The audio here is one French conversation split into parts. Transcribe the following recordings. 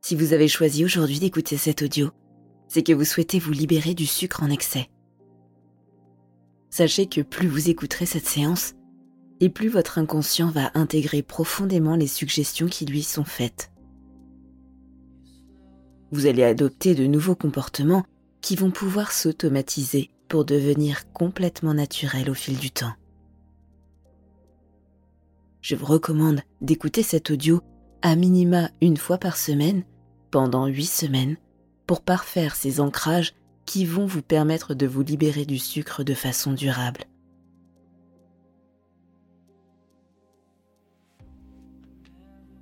Si vous avez choisi aujourd'hui d'écouter cet audio, c'est que vous souhaitez vous libérer du sucre en excès. Sachez que plus vous écouterez cette séance, et plus votre inconscient va intégrer profondément les suggestions qui lui sont faites. Vous allez adopter de nouveaux comportements qui vont pouvoir s'automatiser pour devenir complètement naturels au fil du temps. Je vous recommande d'écouter cet audio à minima une fois par semaine pendant huit semaines pour parfaire ces ancrages qui vont vous permettre de vous libérer du sucre de façon durable.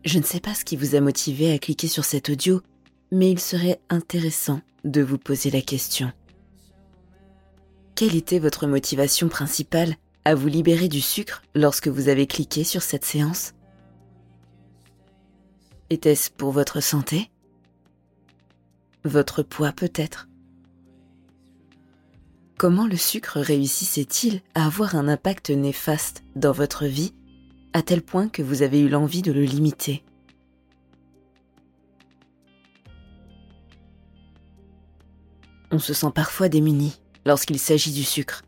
Je ne sais pas ce qui vous a motivé à cliquer sur cet audio, mais il serait intéressant de vous poser la question. Quelle était votre motivation principale à vous libérer du sucre lorsque vous avez cliqué sur cette séance? Était-ce pour votre santé? Votre poids peut-être? Comment le sucre réussissait-il à avoir un impact néfaste dans votre vie à tel point que vous avez eu l'envie de le limiter? On se sent parfois démuni lorsqu'il s'agit du sucre.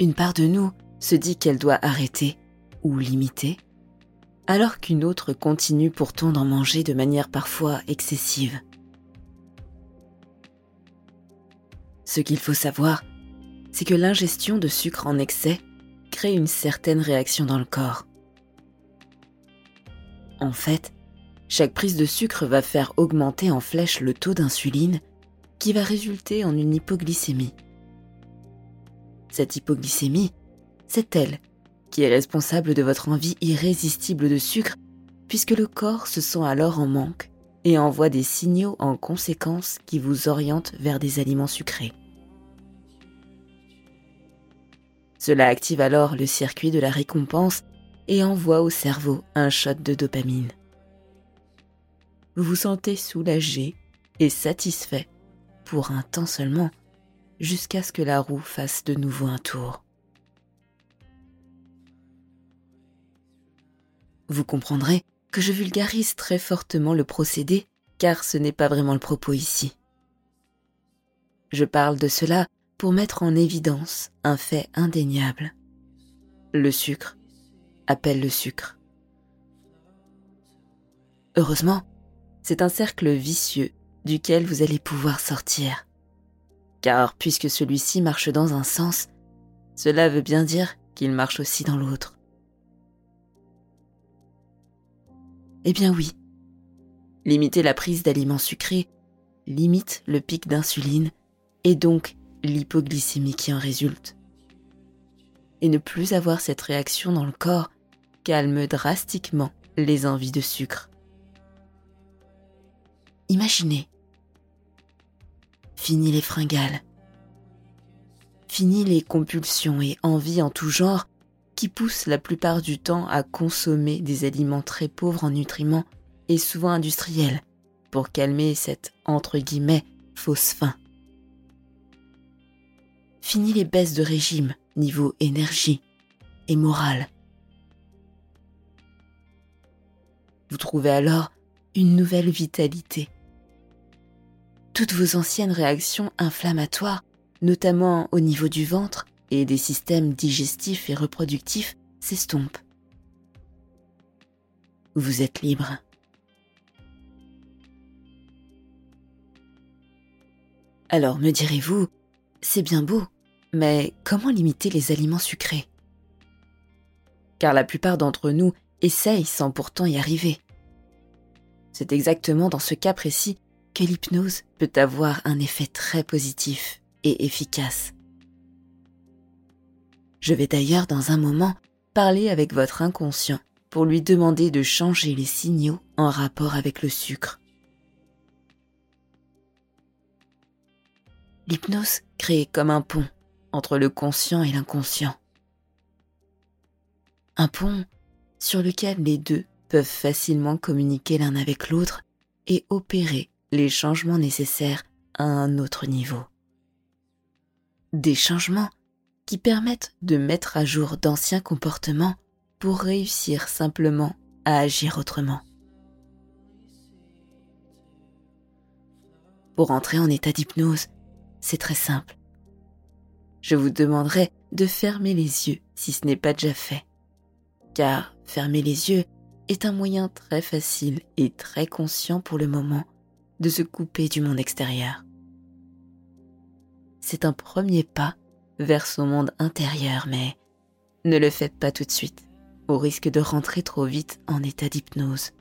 Une part de nous se dit qu'elle doit arrêter ou limiter, alors qu'une autre continue pourtant d'en manger de manière parfois excessive. Ce qu'il faut savoir, c'est que l'ingestion de sucre en excès crée une certaine réaction dans le corps. En fait, chaque prise de sucre va faire augmenter en flèche le taux d'insuline qui va résulter en une hypoglycémie. Cette hypoglycémie, c'est elle qui est responsable de votre envie irrésistible de sucre puisque le corps se sent alors en manque et envoie des signaux en conséquence qui vous orientent vers des aliments sucrés. Cela active alors le circuit de la récompense et envoie au cerveau un shot de dopamine. Vous vous sentez soulagé et satisfait pour un temps seulement, jusqu'à ce que la roue fasse de nouveau un tour. Vous comprendrez que je vulgarise très fortement le procédé, car ce n'est pas vraiment le propos ici. Je parle de cela pour mettre en évidence un fait indéniable. Le sucre appelle le sucre. Heureusement, c'est un cercle vicieux duquel vous allez pouvoir sortir. Car puisque celui-ci marche dans un sens, cela veut bien dire qu'il marche aussi dans l'autre. Eh bien oui, limiter la prise d'aliments sucrés limite le pic d'insuline et donc l'hypoglycémie qui en résulte. Et ne plus avoir cette réaction dans le corps calme drastiquement les envies de sucre. Imaginez. Fini les fringales. Fini les compulsions et envies en tout genre qui poussent la plupart du temps à consommer des aliments très pauvres en nutriments et souvent industriels pour calmer cette entre guillemets fausse faim. Fini les baisses de régime niveau énergie et morale. Vous trouvez alors une nouvelle vitalité. Toutes vos anciennes réactions inflammatoires, notamment au niveau du ventre et des systèmes digestifs et reproductifs, s'estompent. vous êtes libre. Alors me direz-vous, c'est bien beau, mais comment limiter les aliments sucrés? Car la plupart d'entre nous essayent sans pourtant y arriver. C'est exactement dans ce cas précis que l'hypnose peut avoir un effet très positif et efficace. Je vais d'ailleurs dans un moment parler avec votre inconscient pour lui demander de changer les signaux en rapport avec le sucre. L'hypnose crée comme un pont entre le conscient et l'inconscient. Un pont sur lequel les deux peuvent facilement communiquer l'un avec l'autre et opérer les changements nécessaires à un autre niveau. Des changements qui permettent de mettre à jour d'anciens comportements pour réussir simplement à agir autrement. Pour entrer en état d'hypnose, c'est très simple. Je vous demanderai de fermer les yeux si ce n'est pas déjà fait. Car fermer les yeux est un moyen très facile et très conscient pour le moment de se couper du monde extérieur. C'est un premier pas vers son monde intérieur, mais ne le faites pas tout de suite, au risque de rentrer trop vite en état d'hypnose.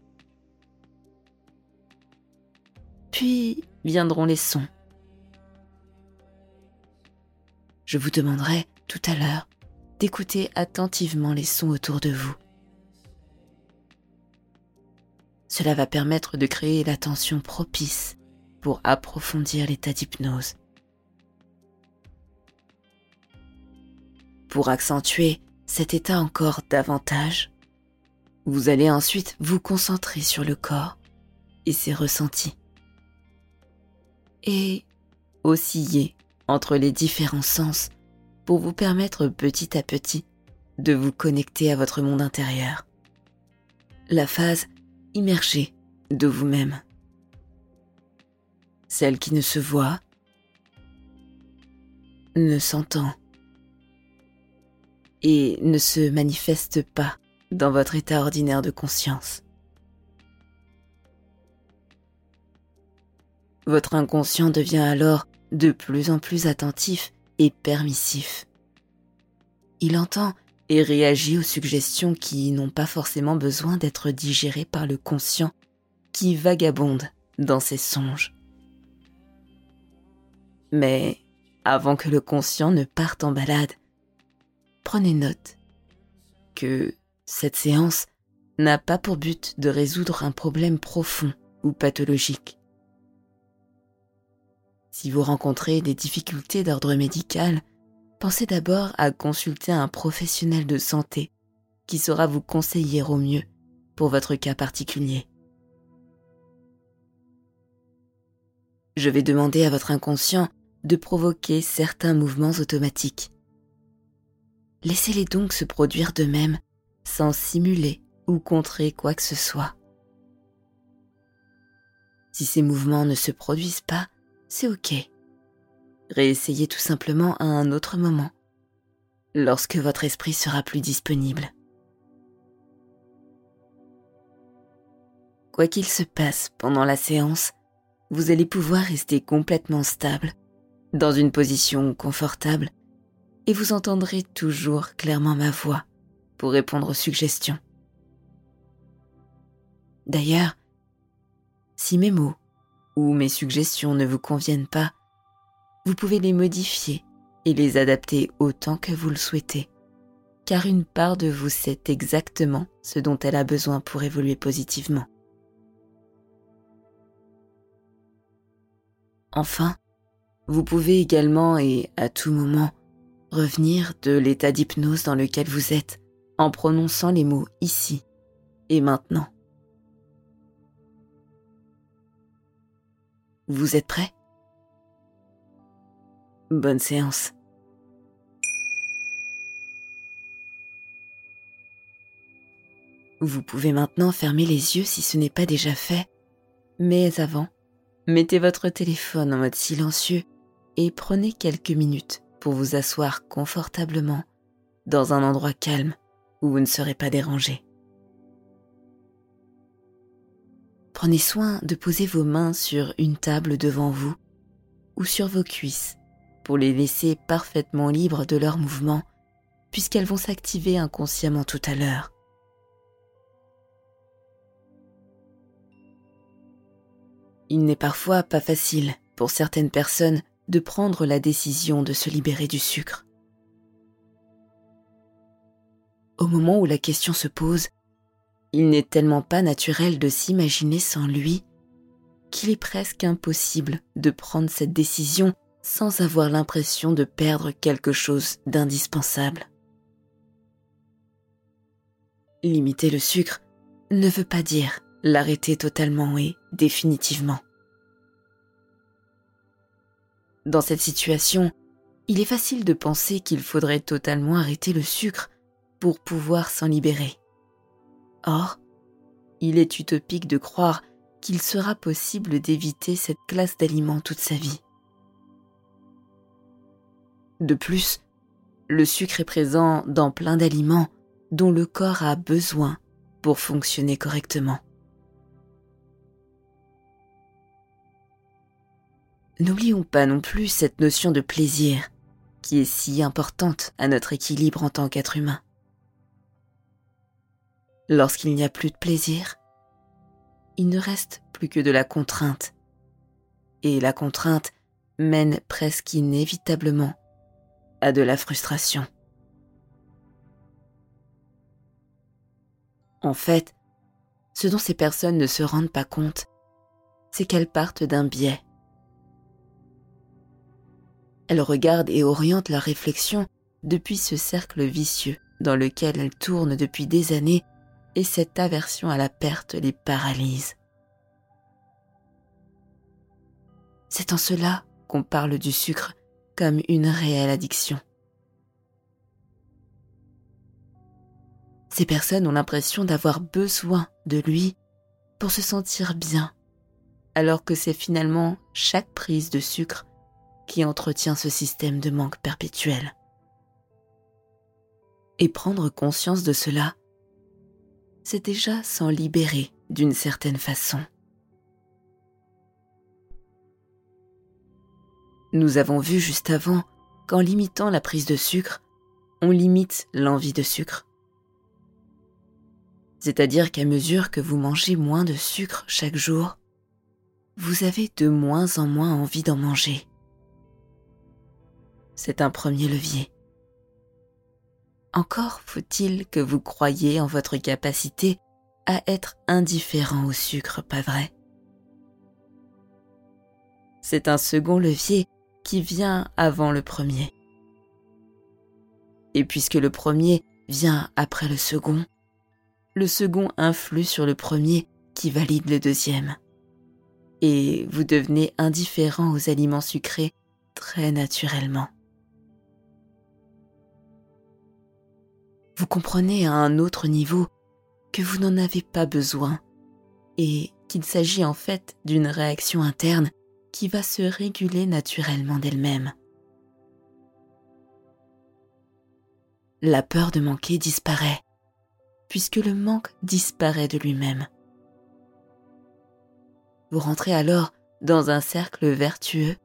Puis viendront les sons. Je vous demanderai tout à l'heure d'écouter attentivement les sons autour de vous. Cela va permettre de créer l'attention propice pour approfondir l'état d'hypnose. Pour accentuer cet état encore davantage, vous allez ensuite vous concentrer sur le corps et ses ressentis. Et osciller entre les différents sens pour vous permettre petit à petit de vous connecter à votre monde intérieur. La phase immergée de vous-même. Celle qui ne se voit, ne s'entend et ne se manifeste pas dans votre état ordinaire de conscience. Votre inconscient devient alors de plus en plus attentif et permissif. Il entend et réagit aux suggestions qui n'ont pas forcément besoin d'être digérées par le conscient qui vagabonde dans ses songes. Mais avant que le conscient ne parte en balade, prenez note que cette séance n'a pas pour but de résoudre un problème profond ou pathologique. Si vous rencontrez des difficultés d'ordre médical, pensez d'abord à consulter un professionnel de santé qui saura vous conseiller au mieux pour votre cas particulier. Je vais demander à votre inconscient de provoquer certains mouvements automatiques. Laissez-les donc se produire d'eux-mêmes sans simuler ou contrer quoi que ce soit. Si ces mouvements ne se produisent pas, c'est ok. Réessayez tout simplement à un autre moment, lorsque votre esprit sera plus disponible. Quoi qu'il se passe pendant la séance, vous allez pouvoir rester complètement stable, dans une position confortable, et vous entendrez toujours clairement ma voix pour répondre aux suggestions. D'ailleurs, si mes mots ou mes suggestions ne vous conviennent pas, vous pouvez les modifier et les adapter autant que vous le souhaitez, car une part de vous sait exactement ce dont elle a besoin pour évoluer positivement. Enfin, vous pouvez également et à tout moment revenir de l'état d'hypnose dans lequel vous êtes en prononçant les mots ici et maintenant. Vous êtes prêt? Bonne séance. Vous pouvez maintenant fermer les yeux si ce n'est pas déjà fait, mais avant, mettez votre téléphone en mode silencieux et prenez quelques minutes pour vous asseoir confortablement dans un endroit calme où vous ne serez pas dérangé. Prenez soin de poser vos mains sur une table devant vous ou sur vos cuisses pour les laisser parfaitement libres de leurs mouvements puisqu'elles vont s'activer inconsciemment tout à l'heure. Il n'est parfois pas facile pour certaines personnes de prendre la décision de se libérer du sucre. Au moment où la question se pose, il n'est tellement pas naturel de s'imaginer sans lui qu'il est presque impossible de prendre cette décision sans avoir l'impression de perdre quelque chose d'indispensable. Limiter le sucre ne veut pas dire l'arrêter totalement et définitivement. Dans cette situation, il est facile de penser qu'il faudrait totalement arrêter le sucre pour pouvoir s'en libérer. Or, il est utopique de croire qu'il sera possible d'éviter cette classe d'aliments toute sa vie. De plus, le sucre est présent dans plein d'aliments dont le corps a besoin pour fonctionner correctement. N'oublions pas non plus cette notion de plaisir qui est si importante à notre équilibre en tant qu'être humain. Lorsqu'il n'y a plus de plaisir, il ne reste plus que de la contrainte. Et la contrainte mène presque inévitablement à de la frustration. En fait, ce dont ces personnes ne se rendent pas compte, c'est qu'elles partent d'un biais. Elles regardent et orientent leur réflexion depuis ce cercle vicieux dans lequel elles tournent depuis des années et cette aversion à la perte les paralyse. C'est en cela qu'on parle du sucre comme une réelle addiction. Ces personnes ont l'impression d'avoir besoin de lui pour se sentir bien, alors que c'est finalement chaque prise de sucre qui entretient ce système de manque perpétuel. Et prendre conscience de cela, c'est déjà s'en libérer d'une certaine façon. Nous avons vu juste avant qu'en limitant la prise de sucre, on limite l'envie de sucre. C'est-à-dire qu'à mesure que vous mangez moins de sucre chaque jour, vous avez de moins en moins envie d'en manger. C'est un premier levier. Encore faut-il que vous croyiez en votre capacité à être indifférent au sucre, pas vrai? C'est un second levier qui vient avant le premier. Et puisque le premier vient après le second, le second influe sur le premier qui valide le deuxième. Et vous devenez indifférent aux aliments sucrés très naturellement. Vous comprenez à un autre niveau que vous n'en avez pas besoin et qu'il s'agit en fait d'une réaction interne qui va se réguler naturellement d'elle-même. La peur de manquer disparaît puisque le manque disparaît de lui-même. Vous rentrez alors dans un cercle vertueux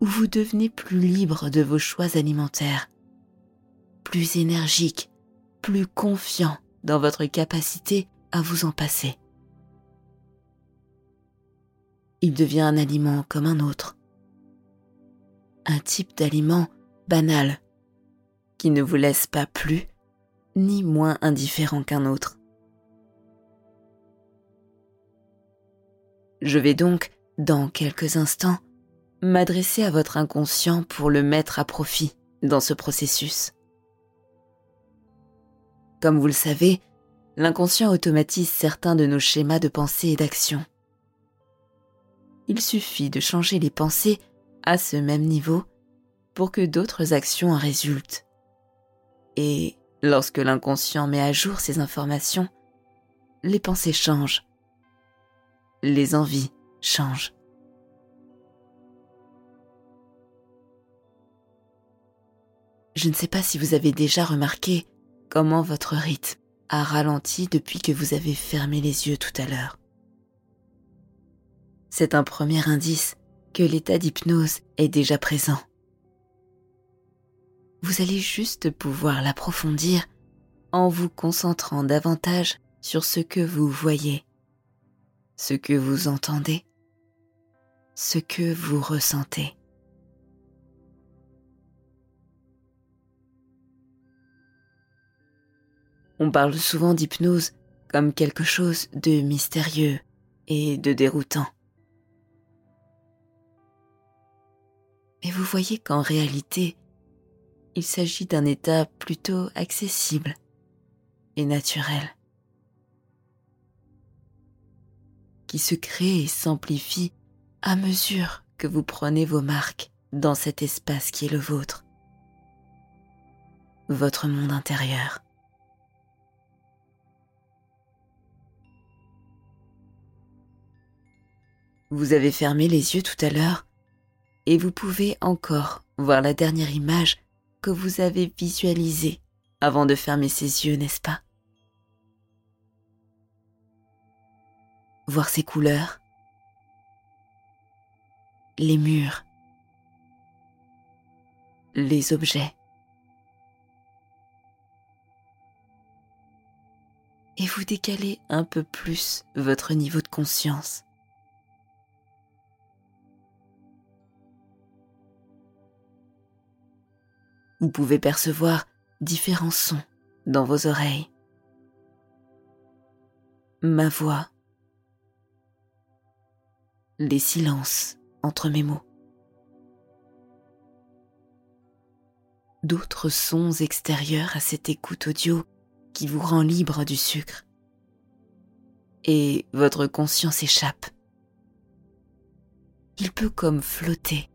où vous devenez plus libre de vos choix alimentaires, plus énergique, plus confiant dans votre capacité à vous en passer. Il devient un aliment comme un autre, un type d'aliment banal qui ne vous laisse pas plus ni moins indifférent qu'un autre. Je vais donc, dans quelques instants, m'adresser à votre inconscient pour le mettre à profit dans ce processus. Comme vous le savez, l'inconscient automatise certains de nos schémas de pensée et d'action. Il suffit de changer les pensées à ce même niveau pour que d'autres actions en résultent. Et Lorsque l'inconscient met à jour ces informations, les pensées changent, les envies changent. Je ne sais pas si vous avez déjà remarqué comment votre rythme a ralenti depuis que vous avez fermé les yeux tout à l'heure. c'est un premier indice que l'état d'hypnose est déjà présent. Vous allez juste pouvoir l'approfondir en vous concentrant davantage sur ce que vous voyez, ce que vous entendez, ce que vous ressentez. On parle souvent d'hypnose comme quelque chose de mystérieux et de déroutant. Mais vous voyez qu'en réalité, il s'agit d'un état plutôt accessible et naturel, qui se crée et s'amplifie à mesure que vous prenez vos marques dans cet espace qui est le vôtre, votre monde intérieur. Vous avez fermé les yeux tout à l'heure et vous pouvez encore voir la dernière image que vous avez visualisée avant de fermer ses yeux, n'est-ce pas? Voir ses couleurs, les murs, les objets. Et vous décalez un peu plus votre niveau de conscience. Vous pouvez percevoir différents sons dans vos oreilles. Ma voix. Les silences entre mes mots. D'autres sons extérieurs à cette écoute audio qui vous rend libre du sucre. Et votre conscience échappe. Il peut comme flotter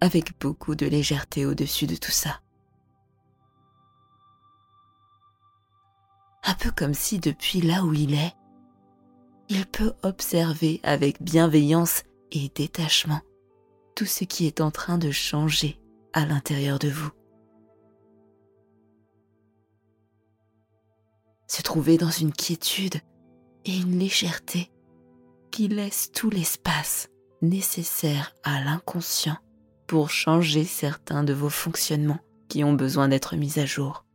avec beaucoup de légèreté au-dessus de tout ça. Un peu comme si depuis là où il est, il peut observer avec bienveillance et détachement tout ce qui est en train de changer à l'intérieur de vous. Se trouver dans une quiétude et une légèreté qui laisse tout l'espace nécessaire à l'inconscient pour changer certains de vos fonctionnements qui ont besoin d'être mis à jour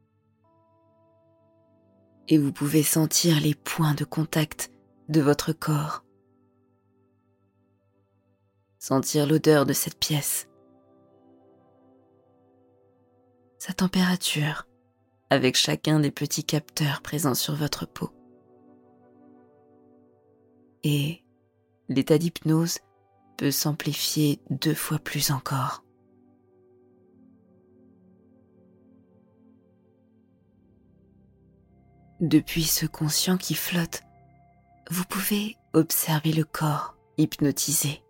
et vous pouvez sentir les points de contact de votre corps. Sentir l'odeur de cette pièce. Sa température avec chacun des petits capteurs présents sur votre peau. Et l'état d'hypnose peut s'amplifier deux fois plus encore. Depuis ce conscient qui flotte, vous pouvez observer le corps hypnotisé.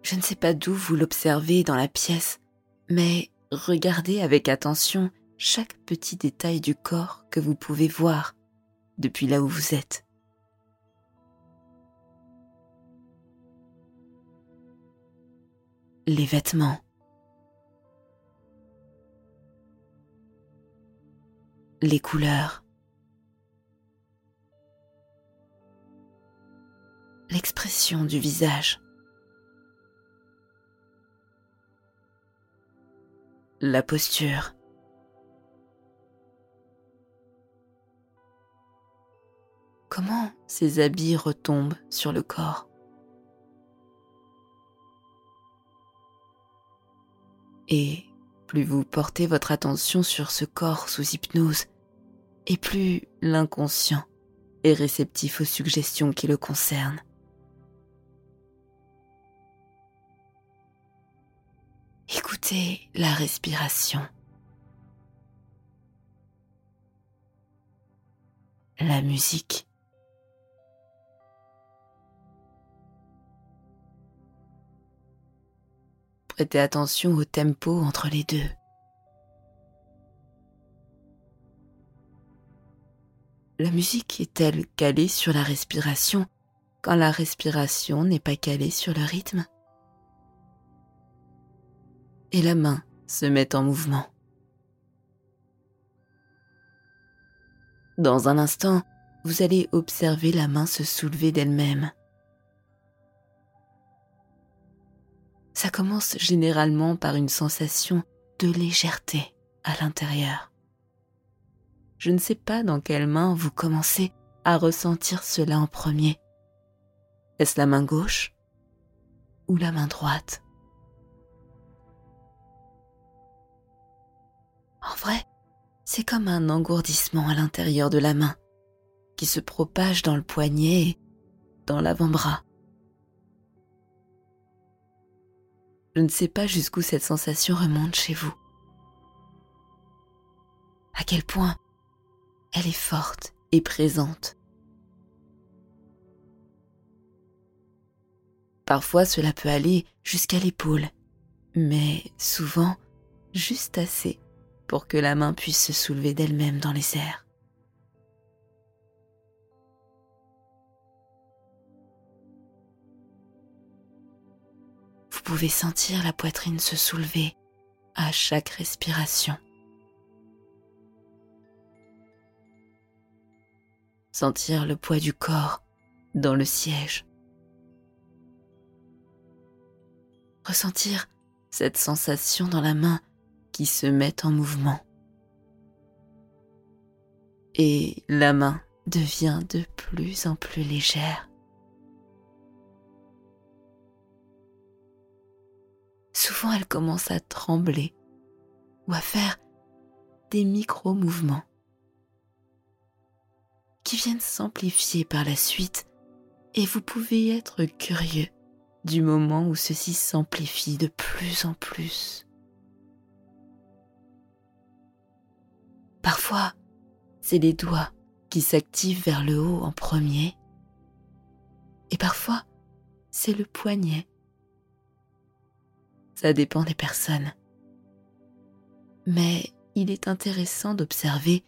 Je ne sais pas d'où vous l'observez dans la pièce, mais regardez avec attention chaque petit détail du corps que vous pouvez voir depuis là où vous êtes. Les vêtements, les couleurs, l'expression du visage, la posture. Comment ces habits retombent sur le corps? Et plus vous portez votre attention sur ce corps sous hypnose, et plus l'inconscient est réceptif aux suggestions qui le concernent. Écoutez la respiration. La musique. Prêtez attention au tempo entre les deux. La musique est-elle calée sur la respiration quand la respiration n'est pas calée sur le rythme Et la main se met en mouvement. Dans un instant, vous allez observer la main se soulever d'elle-même. Ça commence généralement par une sensation de légèreté à l'intérieur. Je ne sais pas dans quelle main vous commencez à ressentir cela en premier. Est-ce la main gauche ou la main droite? En vrai, c'est comme un engourdissement à l'intérieur de la main qui se propage dans le poignet et dans l'avant-bras. Je ne sais pas jusqu'où cette sensation remonte chez vous. À quel point elle est forte et présente. Parfois cela peut aller jusqu'à l'épaule, mais souvent juste assez pour que la main puisse se soulever d'elle-même dans les airs. Pouvez sentir la poitrine se soulever à chaque respiration. Sentir le poids du corps dans le siège. Ressentir cette sensation dans la main qui se met en mouvement. Et la main devient de plus en plus légère. Souvent elle commence à trembler ou à faire des micro-mouvements qui viennent s'amplifier par la suite et vous pouvez être curieux du moment où ceci s'amplifie de plus en plus. Parfois, c'est les doigts qui s'activent vers le haut en premier. Et parfois, c'est le poignet. Ça dépend des personnes. Mais il est intéressant d'observer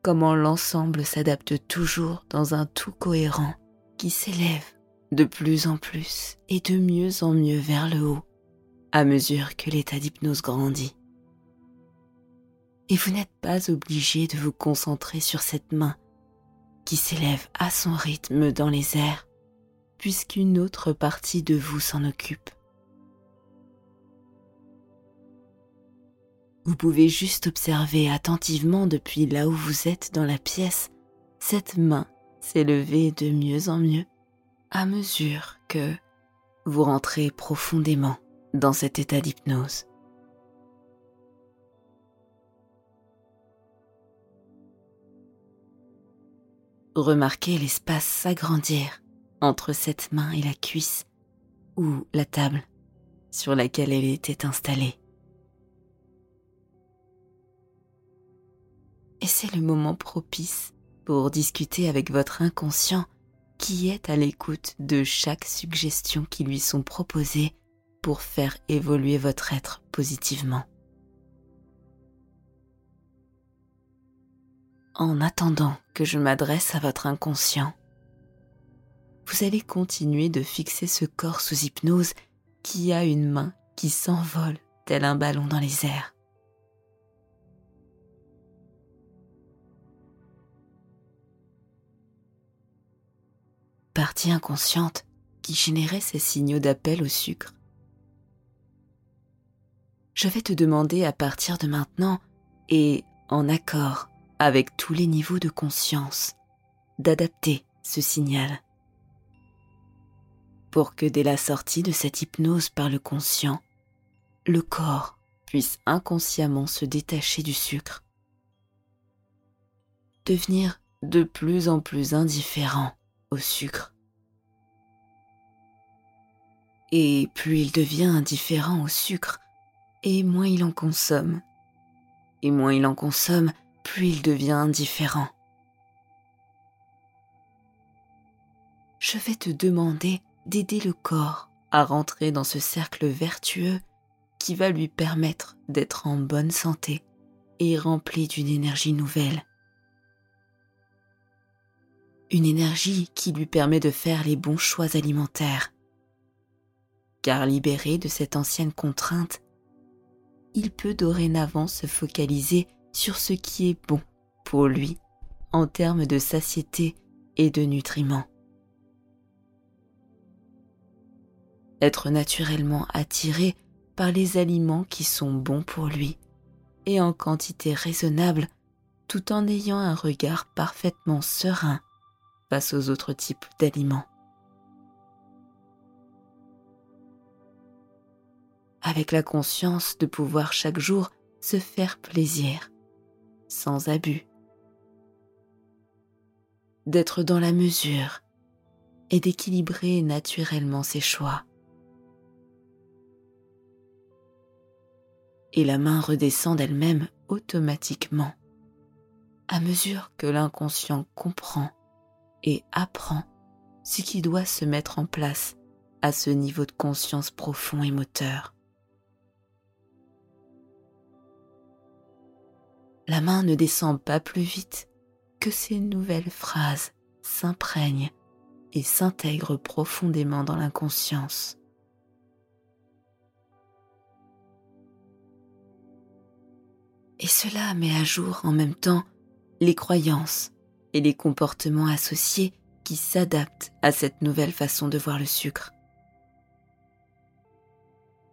comment l'ensemble s'adapte toujours dans un tout cohérent qui s'élève de plus en plus et de mieux en mieux vers le haut à mesure que l'état d'hypnose grandit et vous n'êtes pas obligé de vous concentrer sur cette main qui s'élève à son rythme dans les airs, puisqu'une autre partie de vous s'en occupe. Vous pouvez juste observer attentivement depuis là où vous êtes dans la pièce cette main s'élever de mieux en mieux à mesure que vous rentrez profondément dans cet état d'hypnose. Remarquez l'espace s'agrandir entre cette main et la cuisse ou la table sur laquelle elle était installée. Et c'est le moment propice pour discuter avec votre inconscient qui est à l'écoute de chaque suggestion qui lui sont proposées pour faire évoluer votre être positivement. en attendant que je m'adresse à votre inconscient, vous allez continuer de fixer ce corps sous hypnose qui a une main qui s'envole tel un ballon dans les airs. Partie inconsciente qui générait ces signaux d'appel au sucre. Je vais te demander à partir de maintenant et en accord avec tous les niveaux de conscience, d'adapter ce signal pour que dès la sortie de cette hypnose par le conscient, le corps puisse inconsciemment se détacher du sucre, devenir de plus en plus indifférent au sucre. Et plus il devient indifférent au sucre, et moins il en consomme. Et moins il en consomme, plus il devient indifférent. Je vais te demander d'aider le corps à rentrer dans ce cercle vertueux qui va lui permettre d'être en bonne santé et rempli d'une énergie nouvelle. Une énergie qui lui permet de faire les bons choix alimentaires. Car libéré de cette ancienne contrainte, il peut dorénavant se focaliser sur ce qui est bon pour lui en termes de satiété et de nutriments. Être naturellement attiré par les aliments qui sont bons pour lui et en quantité raisonnable tout en ayant un regard parfaitement serein face aux autres types d'aliments. Avec la conscience de pouvoir chaque jour se faire plaisir, sans abus. D'être dans la mesure et d'équilibrer naturellement ses choix. Et la main redescend d'elle-même automatiquement à mesure que l'inconscient comprend et apprend ce qui doit se mettre en place à ce niveau de conscience profond et moteur. La main ne descend pas plus vite que ces nouvelles phrases s'imprègnent et s'intègrent profondément dans l'inconscience. Et cela met à jour en même temps les croyances et les comportements associés qui s'adaptent à cette nouvelle façon de voir le sucre.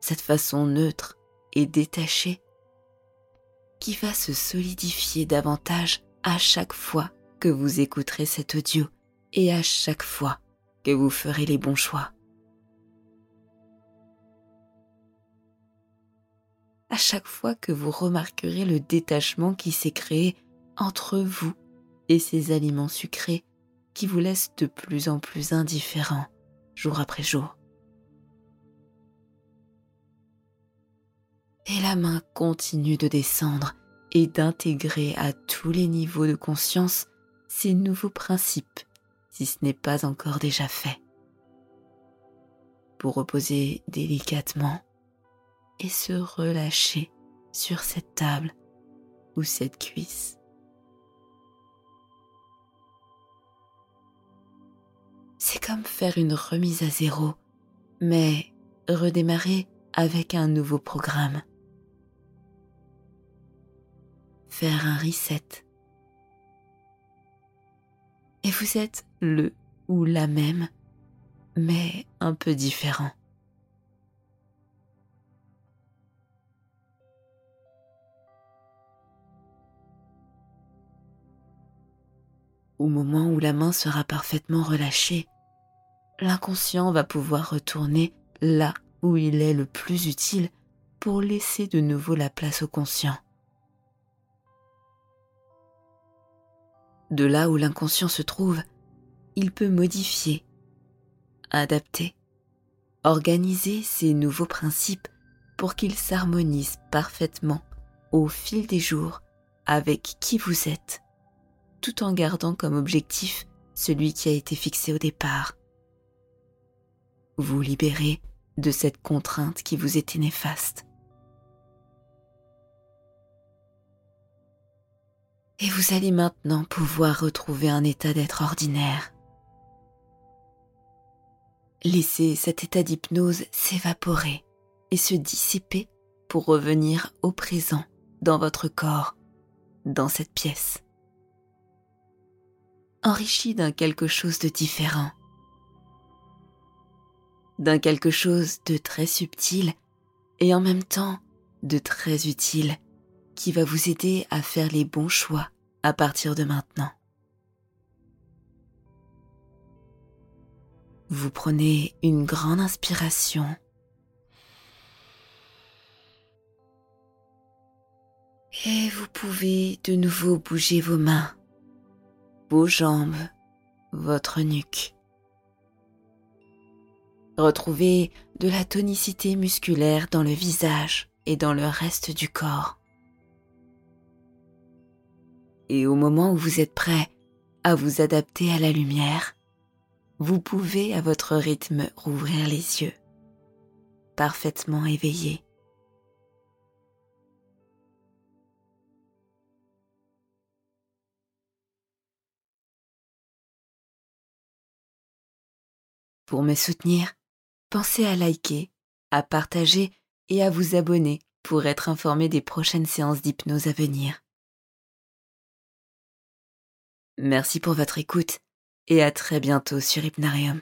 Cette façon neutre et détachée qui va se solidifier davantage à chaque fois que vous écouterez cet audio et à chaque fois que vous ferez les bons choix. À chaque fois que vous remarquerez le détachement qui s'est créé entre vous et ces aliments sucrés qui vous laissent de plus en plus indifférents jour après jour. Et la main continue de descendre et d'intégrer à tous les niveaux de conscience ces nouveaux principes, si ce n'est pas encore déjà fait. Pour reposer délicatement et se relâcher sur cette table ou cette cuisse. C'est comme faire une remise à zéro, mais redémarrer avec un nouveau programme. Faire un reset. Et vous êtes le ou la même, mais un peu différent. Au moment où la main sera parfaitement relâchée, l'inconscient va pouvoir retourner là où il est le plus utile pour laisser de nouveau la place au conscient. De là où l'inconscient se trouve, il peut modifier, adapter, organiser ces nouveaux principes pour qu'ils s'harmonisent parfaitement au fil des jours avec qui vous êtes, tout en gardant comme objectif celui qui a été fixé au départ vous libérer de cette contrainte qui vous était néfaste. Et vous allez maintenant pouvoir retrouver un état d'être ordinaire. Laissez cet état d'hypnose s'évaporer et se dissiper pour revenir au présent dans votre corps, dans cette pièce. Enrichi d'un quelque chose de différent d'un quelque chose de très subtil et en même temps de très utile qui va vous aider à faire les bons choix à partir de maintenant. Vous prenez une grande inspiration. Et vous pouvez de nouveau bouger vos mains, vos jambes, votre nuque. Retrouvez de la tonicité musculaire dans le visage et dans le reste du corps. Et au moment où vous êtes prêt à vous adapter à la lumière, vous pouvez à votre rythme rouvrir les yeux, parfaitement éveillé. Pour me soutenir, pensez à liker, à partager et à vous abonner pour être informé des prochaines séances d'hypnose à venir. Merci pour votre écoute et à très bientôt sur Hypnarium.